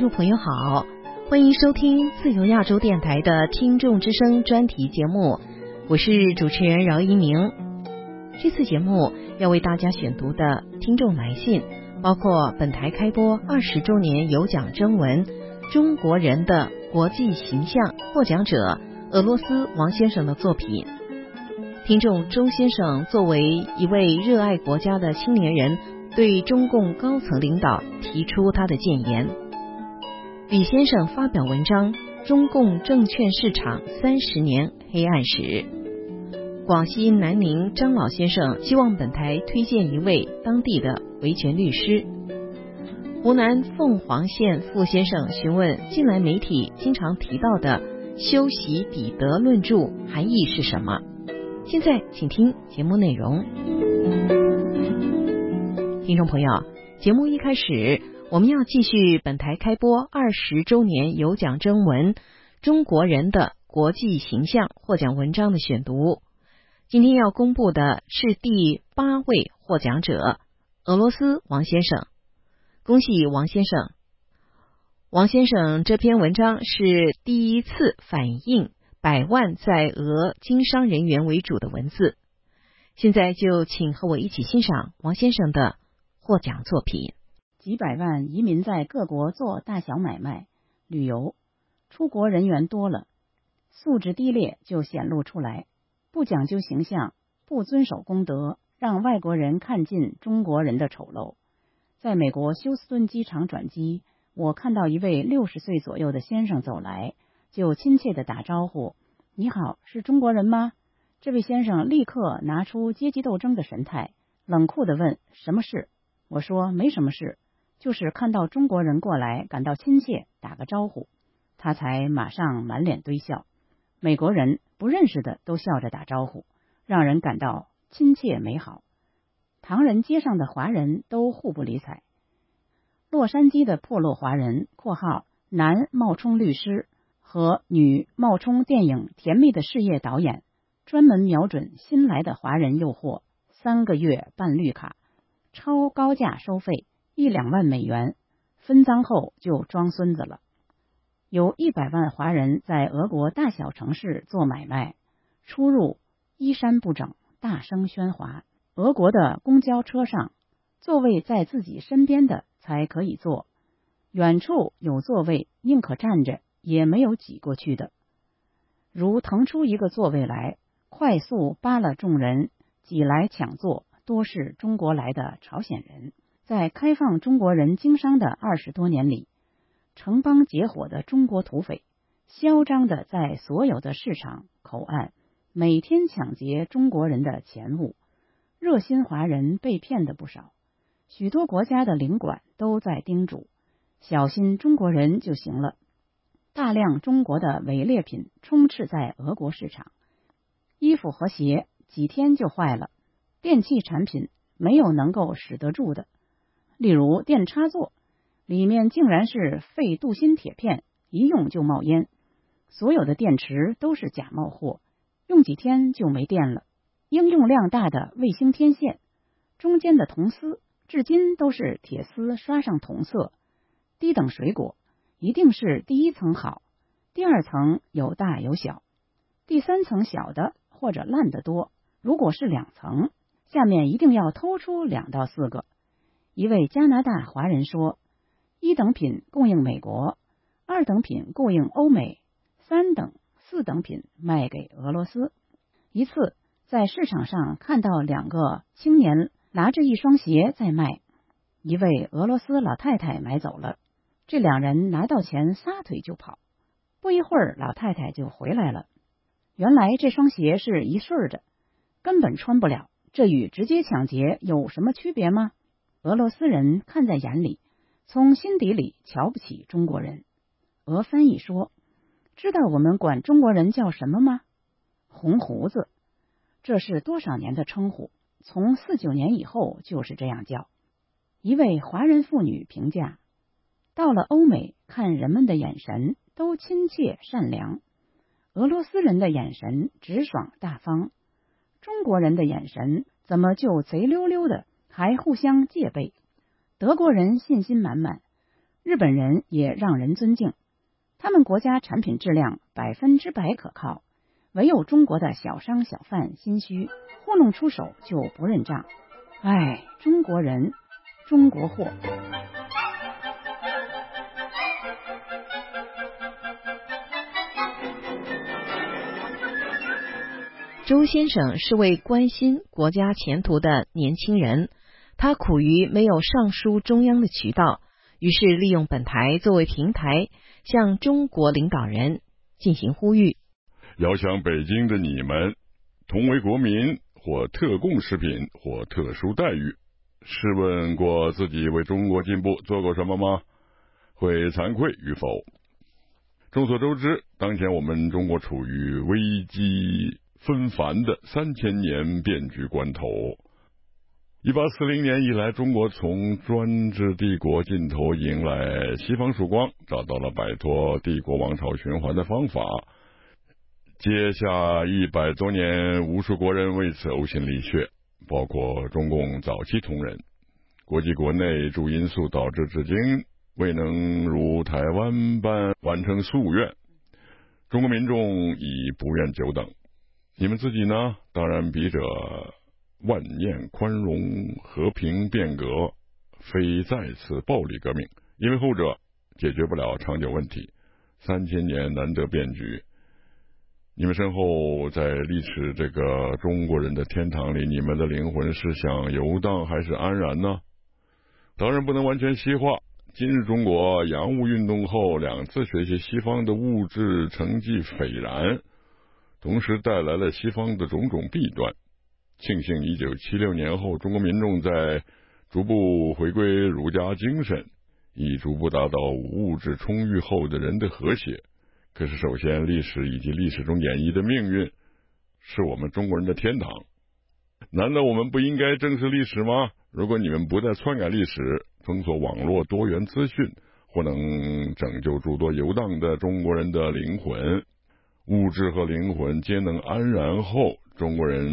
听众朋友好，欢迎收听自由亚洲电台的听众之声专题节目，我是主持人饶一鸣。这次节目要为大家选读的听众来信，包括本台开播二十周年有奖征文《中国人的国际形象》获奖者俄罗斯王先生的作品。听众周先生作为一位热爱国家的青年人，对中共高层领导提出他的谏言。李先生发表文章《中共证券市场三十年黑暗史》。广西南宁张老先生希望本台推荐一位当地的维权律师。湖南凤凰县傅先生询问近来媒体经常提到的“修习底德论著”含义是什么。现在，请听节目内容。听众朋友，节目一开始，我们要继续本台开播二十周年有奖征文《中国人的国际形象》获奖文章的选读。今天要公布的是第八位获奖者——俄罗斯王先生。恭喜王先生！王先生这篇文章是第一次反映。百万在俄经商人员为主的文字，现在就请和我一起欣赏王先生的获奖作品。几百万移民在各国做大小买卖、旅游，出国人员多了，素质低劣就显露出来，不讲究形象，不遵守公德，让外国人看尽中国人的丑陋。在美国休斯顿机场转机，我看到一位六十岁左右的先生走来。就亲切的打招呼：“你好，是中国人吗？”这位先生立刻拿出阶级斗争的神态，冷酷的问：“什么事？”我说：“没什么事，就是看到中国人过来，感到亲切，打个招呼。”他才马上满脸堆笑。美国人不认识的都笑着打招呼，让人感到亲切美好。唐人街上的华人都互不理睬。洛杉矶的破落华人（括号男冒充律师）。和女冒充电影《甜蜜的事业》导演，专门瞄准新来的华人诱惑，三个月办绿卡，超高价收费一两万美元，分赃后就装孙子了。有一百万华人在俄国大小城市做买卖，出入衣衫不整，大声喧哗。俄国的公交车上，座位在自己身边的才可以坐，远处有座位宁可站着。也没有挤过去的，如腾出一个座位来，快速扒了众人，挤来抢座，多是中国来的朝鲜人。在开放中国人经商的二十多年里，城邦结伙的中国土匪，嚣张的在所有的市场口岸，每天抢劫中国人的钱物，热心华人被骗的不少。许多国家的领馆都在叮嘱：小心中国人就行了。大量中国的伪劣品充斥在俄国市场，衣服和鞋几天就坏了，电器产品没有能够使得住的，例如电插座里面竟然是废镀锌铁片，一用就冒烟；所有的电池都是假冒货，用几天就没电了。应用量大的卫星天线中间的铜丝，至今都是铁丝刷上铜色。低等水果。一定是第一层好，第二层有大有小，第三层小的或者烂的多。如果是两层，下面一定要偷出两到四个。一位加拿大华人说：“一等品供应美国，二等品供应欧美，三等、四等品卖给俄罗斯。”一次在市场上看到两个青年拿着一双鞋在卖，一位俄罗斯老太太买走了。这两人拿到钱，撒腿就跑。不一会儿，老太太就回来了。原来这双鞋是一顺的，根本穿不了。这与直接抢劫有什么区别吗？俄罗斯人看在眼里，从心底里瞧不起中国人。俄翻译说：“知道我们管中国人叫什么吗？红胡子。这是多少年的称呼？从四九年以后就是这样叫。”一位华人妇女评价。到了欧美，看人们的眼神都亲切善良；俄罗斯人的眼神直爽大方，中国人的眼神怎么就贼溜溜的，还互相戒备？德国人信心满满，日本人也让人尊敬，他们国家产品质量百分之百可靠，唯有中国的小商小贩心虚，糊弄出手就不认账。唉，中国人，中国货。周先生是位关心国家前途的年轻人，他苦于没有上书中央的渠道，于是利用本台作为平台，向中国领导人进行呼吁：遥想北京的你们，同为国民或特供食品或特殊待遇，试问过自己为中国进步做过什么吗？会惭愧与否？众所周知，当前我们中国处于危机。纷繁的三千年变局关头，一八四零年以来，中国从专制帝国尽头迎来西方曙光，找到了摆脱帝国王朝循环的方法。接下一百多年，无数国人为此呕心沥血，包括中共早期同仁。国际国内诸因素导致，至今未能如台湾般完成夙愿。中国民众已不愿久等。你们自己呢？当然笔者万念宽容、和平变革，非再次暴力革命，因为后者解决不了长久问题。三千年难得变局，你们身后在历史这个中国人的天堂里，你们的灵魂是想游荡还是安然呢？当然不能完全西化。今日中国洋务运动后，两次学习西方的物质成绩斐然。同时带来了西方的种种弊端。庆幸一九七六年后，中国民众在逐步回归儒家精神，已逐步达到物质充裕后的人的和谐。可是，首先，历史以及历史中演绎的命运，是我们中国人的天堂。难道我们不应该正视历史吗？如果你们不再篡改历史，封锁网络多元资讯，或能拯救诸多游荡的中国人的灵魂。物质和灵魂皆能安然后，中国人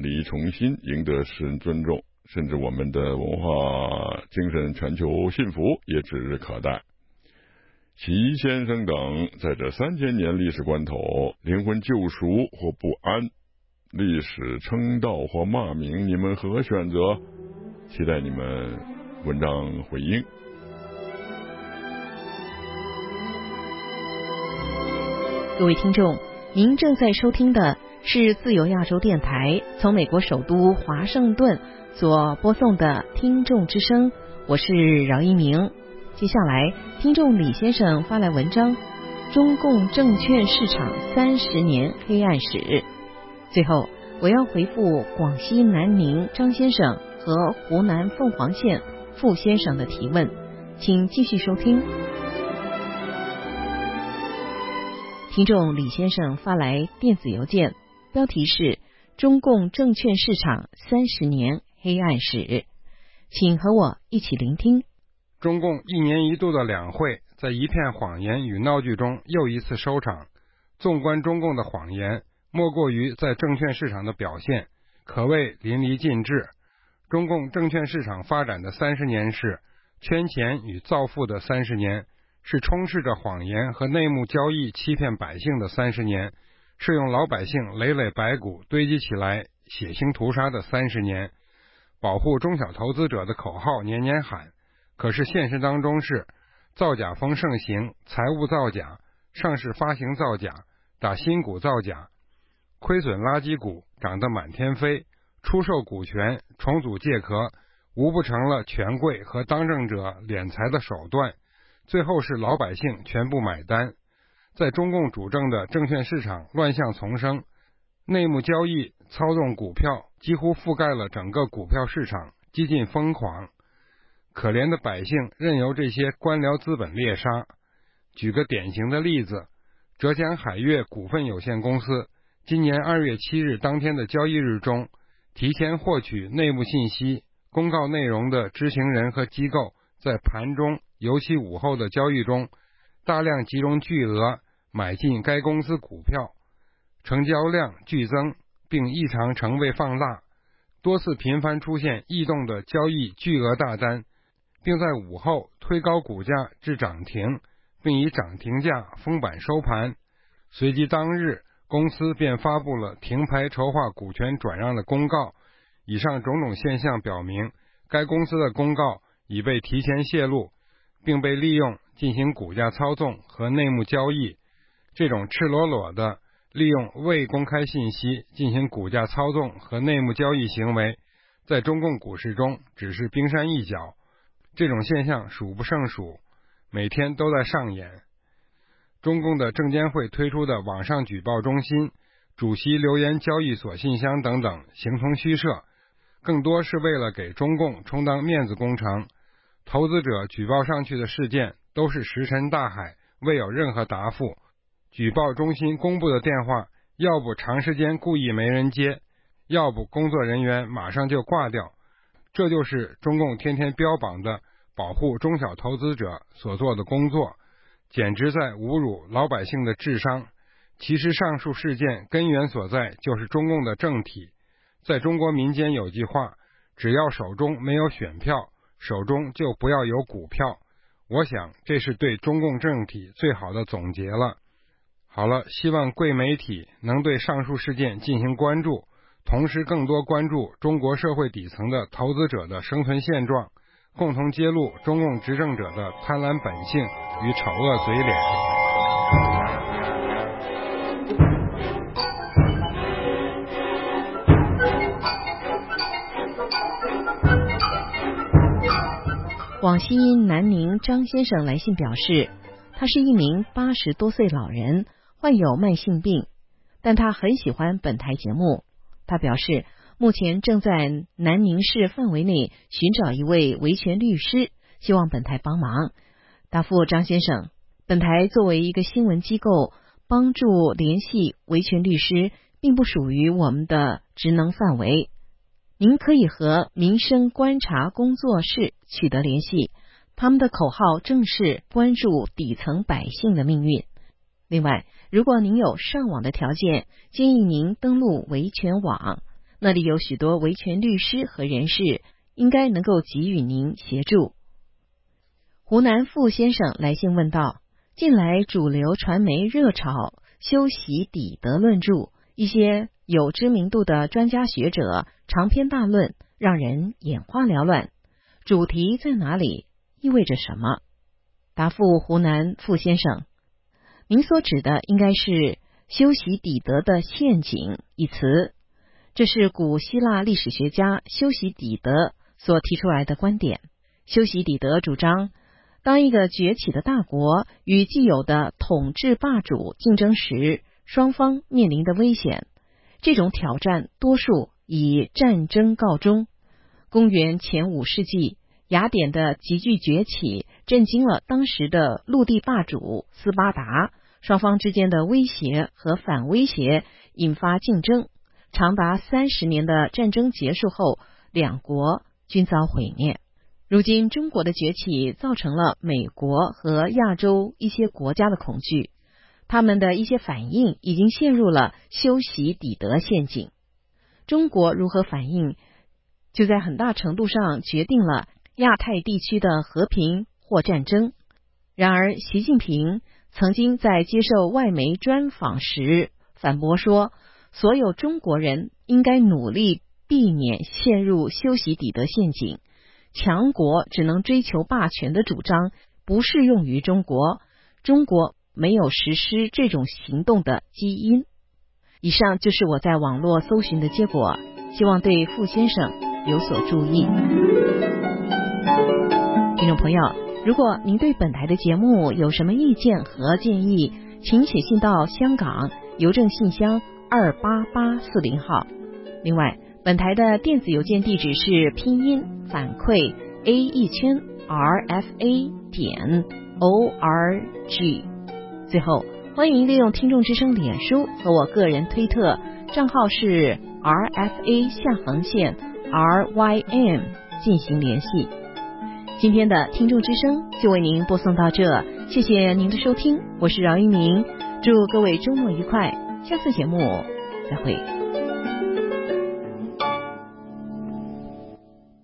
离重新赢得世人尊重，甚至我们的文化精神全球幸福也指日可待。齐先生等在这三千年历史关头，灵魂救赎或不安，历史称道或骂名，你们何选择？期待你们文章回应。各位听众，您正在收听的是自由亚洲电台从美国首都华盛顿所播送的听众之声，我是饶一鸣。接下来，听众李先生发来文章《中共证券市场三十年黑暗史》。最后，我要回复广西南宁张先生和湖南凤凰县傅先生的提问，请继续收听。听众李先生发来电子邮件，标题是《中共证券市场三十年黑暗史》，请和我一起聆听。中共一年一度的两会，在一片谎言与闹剧中又一次收场。纵观中共的谎言，莫过于在证券市场的表现，可谓淋漓尽致。中共证券市场发展的三十年是圈钱与造富的三十年。是充斥着谎言和内幕交易欺骗百姓的三十年，是用老百姓累累白骨堆积起来血腥屠杀的三十年。保护中小投资者的口号年年喊，可是现实当中是造假风盛行，财务造假，上市发行造假，打新股造假，亏损垃圾股涨得满天飞，出售股权重组借壳，无不成了权贵和当政者敛财的手段。最后是老百姓全部买单，在中共主政的证券市场乱象丛生，内幕交易操纵股票几乎覆盖了整个股票市场，几近疯狂。可怜的百姓任由这些官僚资本猎杀。举个典型的例子，浙江海悦股份有限公司今年二月七日当天的交易日中，提前获取内幕信息公告内容的知情人和机构在盘中。尤其午后的交易中，大量集中巨额买进该公司股票，成交量剧增，并异常成倍放大，多次频繁出现异动的交易巨额大单，并在午后推高股价至涨停，并以涨停价封板收盘。随即当日，公司便发布了停牌筹划股权转让的公告。以上种种现象表明，该公司的公告已被提前泄露，并被利用进行股价操纵和内幕交易。这种赤裸裸的利用未公开信息进行股价操纵和内幕交易行为，在中共股市中只是冰山一角。这种现象数不胜数，每天都在上演。中共的证监会推出的网上举报中心、主席留言交易所信箱等等，形同虚设，更多是为了给中共充当面子工程。投资者举报上去的事件都是石沉大海，未有任何答复。举报中心公布的电话，要不长时间故意没人接，要不工作人员马上就挂掉。这就是中共天天标榜的保护中小投资者所做的工作，简直在侮辱老百姓的智商。其实上述事件根源所在就是中共的政体。在中国民间有句话：只要手中没有选票，手中就不要有股票。我想这是对中共政体最好的总结了。好了，希望贵媒体能对上述事件进行关注。同时，更多关注中国社会底层的投资者的生存现状，共同揭露中共执政者的贪婪本性与丑恶嘴脸。广西南宁张先生来信表示，他是一名八十多岁老人，患有慢性病，但他很喜欢本台节目。他表示，目前正在南宁市范围内寻找一位维权律师，希望本台帮忙。答复张先生，本台作为一个新闻机构，帮助联系维权律师，并不属于我们的职能范围。您可以和民生观察工作室取得联系，他们的口号正是关注底层百姓的命运。另外，如果您有上网的条件，建议您登录维权网，那里有许多维权律师和人士，应该能够给予您协助。湖南傅先生来信问道：近来主流传媒热炒修习底德论著，一些有知名度的专家学者长篇大论，让人眼花缭乱。主题在哪里？意味着什么？答复湖南傅先生。您所指的应该是“修习底德的陷阱”一词，这是古希腊历史学家修习底德所提出来的观点。修习底德主张，当一个崛起的大国与既有的统治霸主竞争时，双方面临的危险，这种挑战多数以战争告终。公元前五世纪，雅典的急剧崛起。震惊了当时的陆地霸主斯巴达，双方之间的威胁和反威胁引发竞争，长达三十年的战争结束后，两国均遭毁灭。如今中国的崛起造成了美国和亚洲一些国家的恐惧，他们的一些反应已经陷入了修习底德陷阱。中国如何反应，就在很大程度上决定了亚太地区的和平。或战争。然而，习近平曾经在接受外媒专访时反驳说：“所有中国人应该努力避免陷入修习底德陷阱。强国只能追求霸权的主张不适用于中国，中国没有实施这种行动的基因。”以上就是我在网络搜寻的结果，希望对傅先生有所注意。听众朋友。如果您对本台的节目有什么意见和建议，请写信到香港邮政信箱二八八四零号。另外，本台的电子邮件地址是拼音反馈 a 一千 r f a 点 o r g。最后，欢迎利用听众之声脸书和我个人推特账号是 r f a 下横线 r y m 进行联系。今天的听众之声就为您播送到这，谢谢您的收听，我是饶一鸣，祝各位周末愉快，下次节目再会。